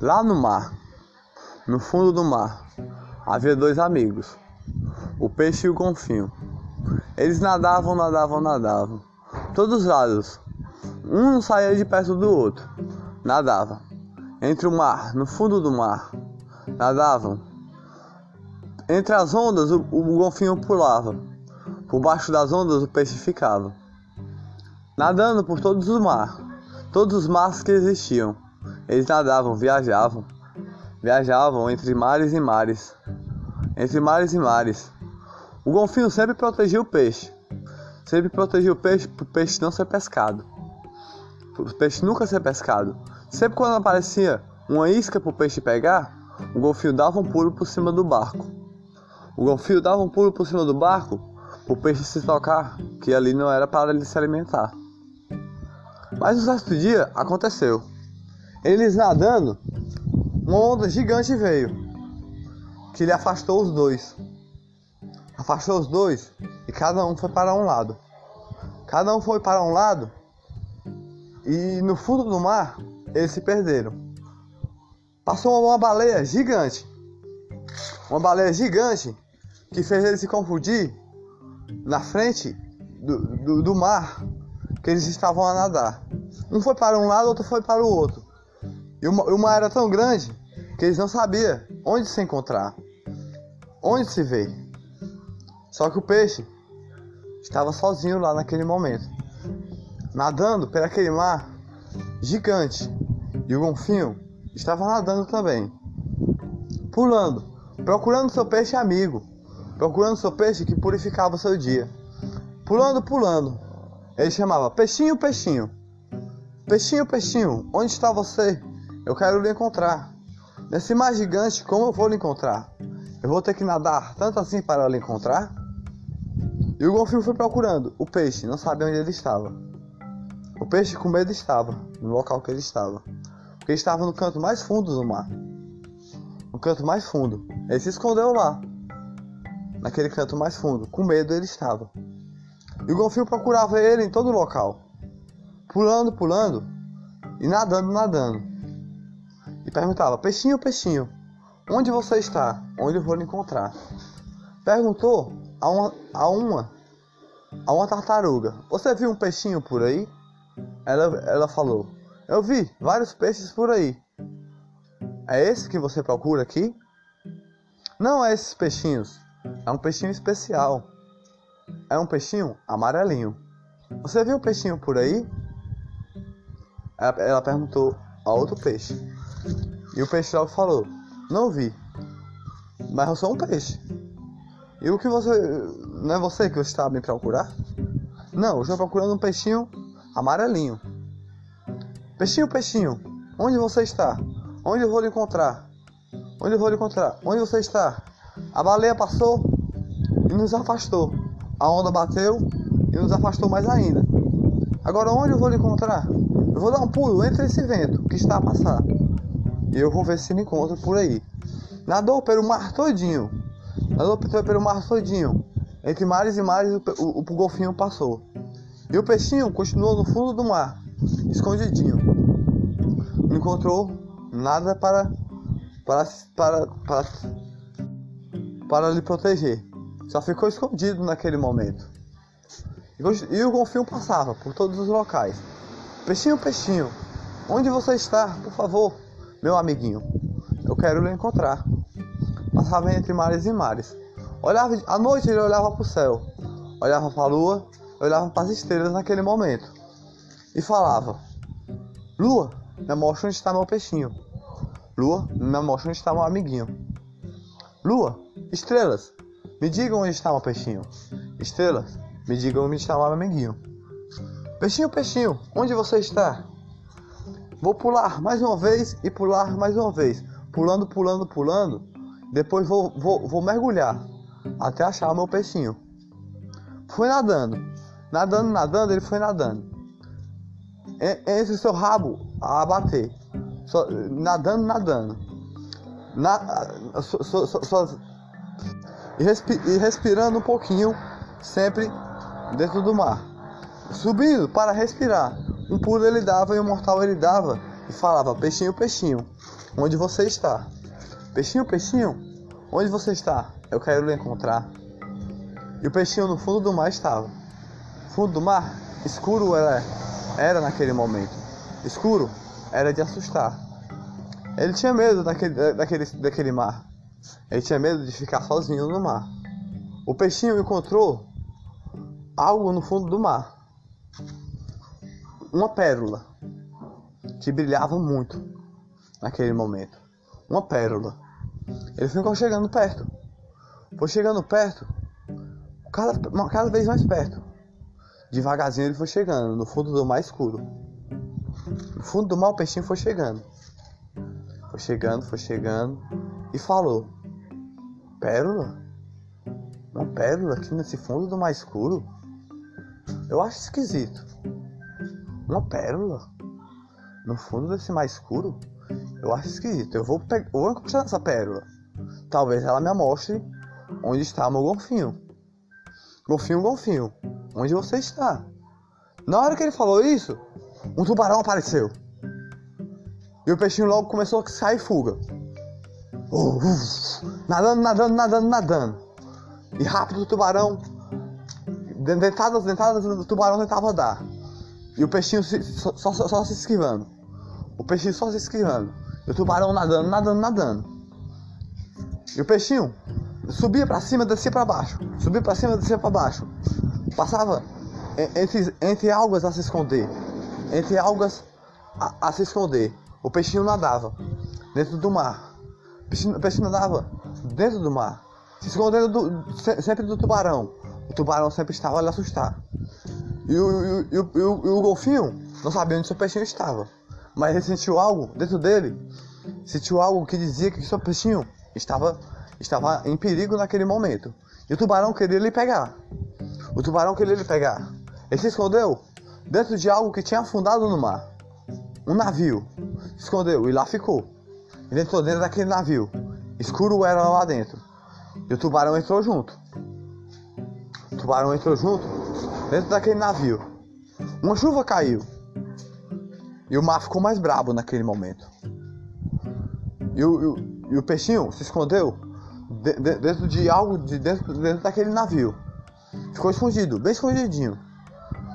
Lá no mar, no fundo do mar, havia dois amigos, o peixe e o golfinho. Eles nadavam, nadavam, nadavam. Todos os lados. Um não saía de perto do outro. Nadava. Entre o mar, no fundo do mar. Nadavam. Entre as ondas, o, o golfinho pulava. Por baixo das ondas, o peixe ficava. Nadando por todos os mares. Todos os mares que existiam. Eles nadavam, viajavam. Viajavam entre mares e mares. Entre mares e mares. O golfinho sempre protegia o peixe. Sempre protegia o peixe para o peixe não ser pescado. Para o peixe nunca ser pescado. Sempre quando aparecia uma isca para o peixe pegar, o golfinho dava um pulo por cima do barco. O golfinho dava um pulo por cima do barco para o peixe se tocar que ali não era para ele se alimentar. Mas no certo dia aconteceu. Eles nadando, uma onda gigante veio, que lhe afastou os dois. Afastou os dois e cada um foi para um lado. Cada um foi para um lado e no fundo do mar eles se perderam. Passou uma baleia gigante. Uma baleia gigante que fez eles se confundir na frente do, do, do mar que eles estavam a nadar. Um foi para um lado, outro foi para o outro. E o mar era tão grande que eles não sabiam onde se encontrar, onde se ver. Só que o peixe estava sozinho lá naquele momento, nadando por aquele mar gigante. E o golfinho estava nadando também, pulando, procurando seu peixe amigo, procurando seu peixe que purificava seu dia. Pulando, pulando. Ele chamava: Peixinho, peixinho. Peixinho, peixinho, onde está você? Eu quero lhe encontrar. Nesse mar gigante, como eu vou lhe encontrar? Eu vou ter que nadar tanto assim para lhe encontrar? E o golfinho foi procurando o peixe, não sabia onde ele estava. O peixe com medo estava no local que ele estava, porque estava no canto mais fundo do mar. No canto mais fundo. Ele se escondeu lá, naquele canto mais fundo. Com medo ele estava. E o golfinho procurava ele em todo local, pulando, pulando e nadando, nadando. E perguntava: Peixinho, peixinho, onde você está? Onde eu vou lhe encontrar? Perguntou a uma, a uma, a uma tartaruga. Você viu um peixinho por aí? Ela, ela falou: Eu vi vários peixes por aí. É esse que você procura aqui? Não é esses peixinhos. É um peixinho especial. É um peixinho amarelinho. Você viu um peixinho por aí? Ela, ela perguntou a outro peixe. E o peixe logo falou: Não vi. Mas eu sou um peixe. E o que você. Não é você que está me procurar? Não, eu estou procurando um peixinho amarelinho. Peixinho, peixinho, onde você está? Onde eu vou lhe encontrar? Onde eu vou lhe encontrar? Onde você está? A baleia passou e nos afastou. A onda bateu e nos afastou mais ainda. Agora onde eu vou lhe encontrar? Eu vou dar um pulo entre esse vento que está a passar. E eu vou ver se me encontro por aí. Nadou pelo mar todinho Nadou pelo mar todinho. Entre mares e mares o, o, o golfinho passou. E o peixinho continuou no fundo do mar, escondidinho. Não encontrou nada para para para para, para lhe proteger. Só ficou escondido naquele momento. E o golfinho passava por todos os locais. Peixinho, peixinho, onde você está? Por favor, meu amiguinho. Eu quero lhe encontrar passava entre mares e mares. Olhava à noite ele olhava para o céu, olhava para a lua, olhava para as estrelas naquele momento e falava: Lua, me mostra onde está meu peixinho. Lua, me mostra onde está meu amiguinho. Lua, estrelas, me digam onde está meu peixinho. Estrelas, me digam onde está meu amiguinho. Peixinho, peixinho, onde você está? Vou pular mais uma vez e pular mais uma vez, pulando, pulando, pulando depois vou, vou, vou mergulhar até achar o meu peixinho. Fui nadando, nadando, nadando, ele foi nadando. Entre o seu rabo a bater, so, nadando, nadando. Na, so, so, so, e, respi, e respirando um pouquinho, sempre dentro do mar. Subindo para respirar. Um pulo ele dava e um mortal ele dava e falava: Peixinho, peixinho, onde você está? Peixinho, peixinho, onde você está? Eu quero lhe encontrar. E o peixinho no fundo do mar estava. Fundo do mar, escuro era, era naquele momento. Escuro era de assustar. Ele tinha medo daquele, daquele, daquele mar. Ele tinha medo de ficar sozinho no mar. O peixinho encontrou algo no fundo do mar. Uma pérola que brilhava muito naquele momento. Uma pérola. Ele ficou chegando perto. Foi chegando perto, cada, cada vez mais perto. Devagarzinho ele foi chegando, no fundo do mar escuro. No fundo do mar o peixinho foi chegando. Foi chegando, foi chegando e falou: Pérola? Uma pérola aqui nesse fundo do mar escuro? Eu acho esquisito. Uma pérola? No fundo desse mar escuro? Eu acho esquisito. Eu vou, pegar, vou encostar nessa pérola. Talvez ela me mostre onde está meu golfinho. Golfinho, golfinho, onde você está? Na hora que ele falou isso, um tubarão apareceu. E o peixinho logo começou a sair fuga. Uh, uh, nadando, nadando, nadando, nadando. E rápido o tubarão. Dentadas, dentadas do tubarão tentava dar. E o peixinho se, só, só, só, se esquivando. O peixinho só se esquivando. E o tubarão nadando, nadando, nadando. E o peixinho subia para cima, descia para baixo. Subia para cima, descia para baixo. Passava entre, entre algas a se esconder. Entre algas a, a se esconder. O peixinho nadava dentro do mar. O peixinho, o peixinho nadava dentro do mar se escondendo do, sempre do tubarão. O tubarão sempre estava a lhe assustar. E o, e, o, e, o, e o golfinho não sabia onde seu peixinho estava. Mas ele sentiu algo dentro dele. Sentiu algo que dizia que seu peixinho estava, estava em perigo naquele momento. E o tubarão queria lhe pegar. O tubarão queria lhe pegar. Ele se escondeu dentro de algo que tinha afundado no mar. Um navio. Se escondeu e lá ficou. Ele entrou dentro daquele navio. Escuro era lá dentro. E o tubarão entrou junto. O tubarão entrou junto dentro daquele navio. Uma chuva caiu. E o mar ficou mais brabo naquele momento. E o, e o, e o peixinho se escondeu de, de, dentro de algo, de dentro, dentro daquele navio. Ficou escondido, bem escondidinho.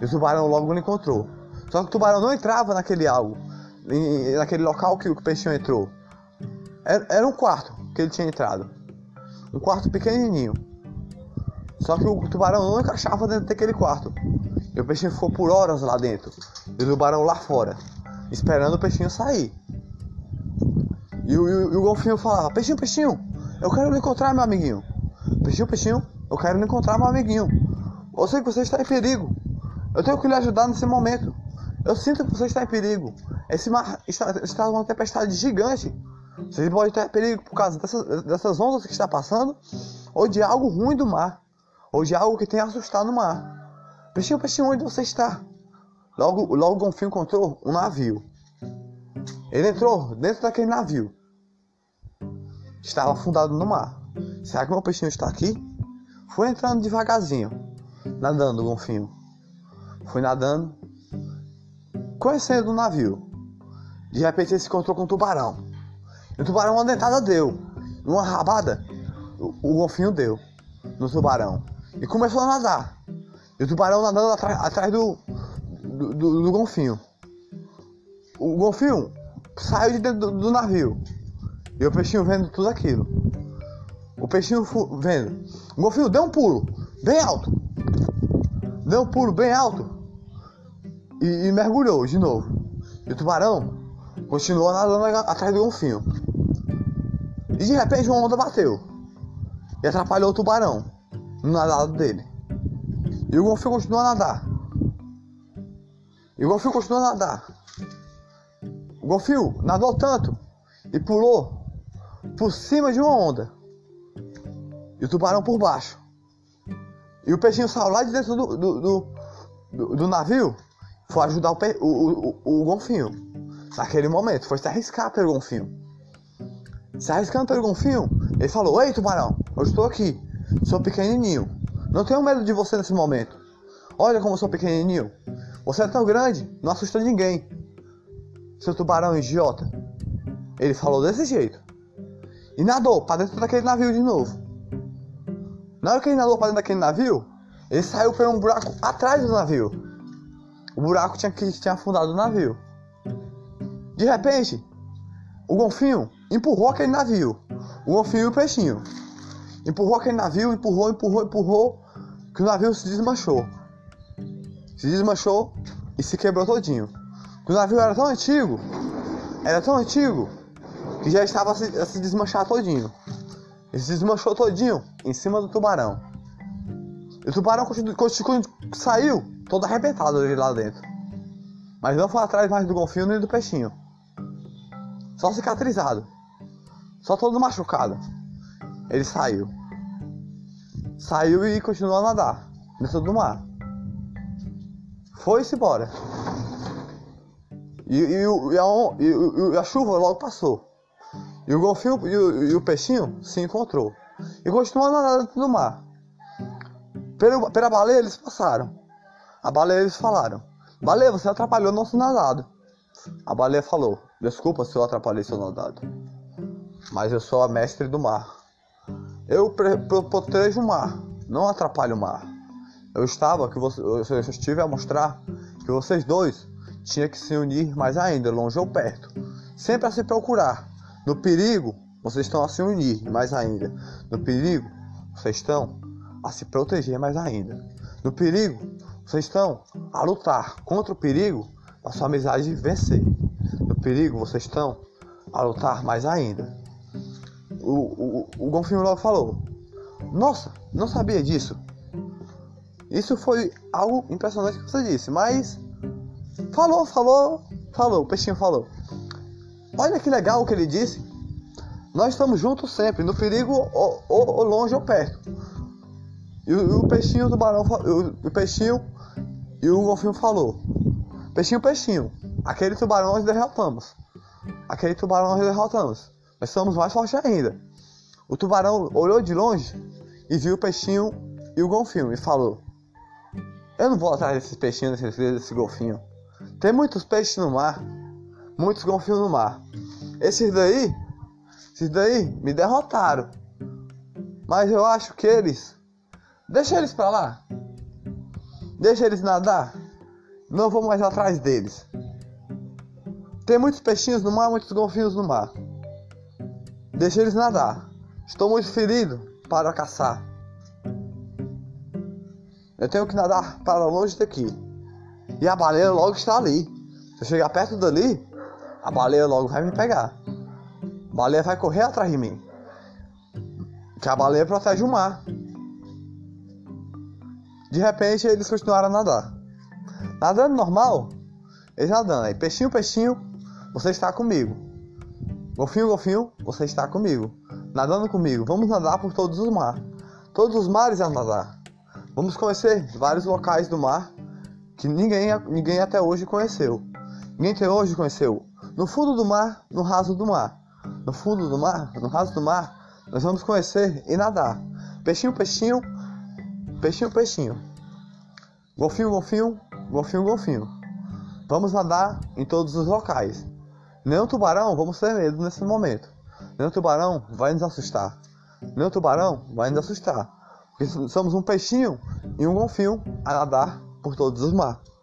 E o tubarão logo o encontrou. Só que o tubarão não entrava naquele algo, naquele local que o peixinho entrou. Era, era um quarto que ele tinha entrado. Um quarto pequenininho. Só que o tubarão não encaixava dentro daquele quarto. E o peixinho ficou por horas lá dentro. E o tubarão lá fora. Esperando o peixinho sair. E o, e o, golfinho falava: Peixinho, peixinho, eu quero lhe encontrar, meu amiguinho. Peixinho, peixinho, eu quero lhe encontrar, meu amiguinho. Eu sei que você está em perigo. Eu tenho que lhe ajudar nesse momento. Eu sinto que você está em perigo. Esse mar está, está uma tempestade gigante. Você pode ter perigo por causa dessas, dessas ondas que está passando, ou de algo ruim do mar, ou de algo que tem assustado no mar. Peixinho, peixinho, onde você está? Logo, logo o golfinho encontrou um navio. Ele entrou dentro daquele navio. Estava afundado no mar. Será que meu peixinho está aqui? Foi entrando devagarzinho, nadando o golfinho. Foi nadando, conhecendo o navio. De repente ele se encontrou com um tubarão. E o tubarão uma dentada deu. Uma rabada, o, o golfinho deu no tubarão. E começou a nadar. E o tubarão nadando atrás, atrás do, do, do, do, golfinho. O golfinho saiu de dentro do, do, navio. E o peixinho vendo tudo aquilo. O peixinho vendo. O golfinho deu um pulo, bem alto. Deu um pulo bem alto. E, e mergulhou de novo. E o tubarão continuou nadando atrás do golfinho. E de repente uma onda bateu e atrapalhou o tubarão no nadado dele. E o golfinho continuou a nadar. E o golfinho continuou a nadar. O golfinho nadou tanto e pulou por cima de uma onda. E o tubarão por baixo. E o peixinho saiu lá de dentro do, do, do, do, do navio. Foi ajudar o, pe, o, o, o, o golfinho. Naquele momento, foi se arriscar pelo golfinho se arriscando pelo golfinho, ele falou: Ei, tubarão, eu estou aqui, sou pequenininho, não tenho medo de você nesse momento. Olha como sou pequenininho, você é tão grande, não assusta ninguém. Seu tubarão idiota. Ele falou desse jeito. E nadou para dentro daquele navio de novo. Na hora que ele nadou para dentro daquele navio, ele saiu por um buraco atrás do navio. O buraco tinha que tinha afundado o navio. De repente, o golfinho empurrou aquele navio. O golfinho e o peixinho. Empurrou aquele navio, empurrou, empurrou, empurrou, que o navio se desmanchou. Se desmanchou e se quebrou todinho. O navio era tão antigo, era tão antigo, que já estava a se, a se desmanchar todinho. Ele se desmanchou todinho em cima do tubarão. E o tubarão saiu todo arrebentado de lá dentro. Mas não foi atrás mais do golfinho nem do peixinho. Só cicatrizado. Só todo machucado. Ele saiu. Saiu e continuou a nadar dentro do mar. Foi-se embora. E, e, e, a, e, a, chuva logo passou. E o golfinho e o, peixinho se encontrou. E continuou a nadar dentro do mar. Pela, pela baleia eles passaram. A baleia eles falaram: Baleia, você atrapalhou nosso nadado. A baleia falou: Desculpa se eu atrapalhei seu nadado. Mas eu sou a mestre do mar. Eu protejo o mar, não atrapalho o mar. Eu estava que você, eu estive a mostrar que vocês dois tinham que se unir mais ainda, longe ou perto. Sempre a se procurar. No perigo, vocês estão a se unir mais ainda. No perigo, vocês estão a se proteger mais ainda. No perigo, vocês estão a lutar contra o perigo para sua amizade vencer. No perigo, vocês estão a lutar mais ainda o, o, o Golfinho logo falou: Nossa, não sabia disso. Isso foi algo impressionante que você disse, mas falou, falou, falou, o peixinho falou. Olha que legal o que ele disse. Nós estamos juntos sempre, no perigo ou, ou, ou longe ou perto. E o, o peixinho, o tubarão, o, o peixinho e o golfinho falou: Peixinho, peixinho, aquele tubarão nós derrotamos. Aquele tubarão nós derrotamos. Nós somos mais fortes ainda. O tubarão olhou de longe e viu o peixinho e o golfinho e falou: Eu não vou atrás desses peixinhos, desses, desse golfinho. Tem muitos peixes no mar, muitos golfinhos no mar. Esses daí, esses daí me derrotaram. Mas eu acho que eles. Deixa eles pra lá. Deixa eles nadar. Não vou mais atrás deles. Tem muitos peixinhos no mar, muitos golfinhos no mar. Deixa eles nadar. Estou muito ferido para caçar. Eu tenho que nadar para longe daqui. E a baleia logo está ali. Se eu chegar perto dali, a baleia logo vai me pegar. A baleia vai correr atrás de mim. Que a baleia protege o mar. De repente eles continuaram a nadar. Nadando normal, eles nadando. Aí, peixinho, peixinho, você está comigo. Golfinho, golfinho, você está comigo. Nadando comigo, vamos nadar por todos os mares. Todos os mares a nadar. Vamos conhecer vários locais do mar que ninguém, ninguém até hoje conheceu. Ninguém até hoje conheceu. No fundo do mar, no raso do mar. No fundo do mar, no raso do mar, nós vamos conhecer e nadar. Peixinho, peixinho, peixinho, peixinho. Golfinho, golfinho, golfinho, golfinho. Vamos nadar em todos os locais. O tubarão vamos ter medo nesse momento. O tubarão vai nos assustar. O tubarão vai nos assustar. Porque somos um peixinho e um golfinho a nadar por todos os mares.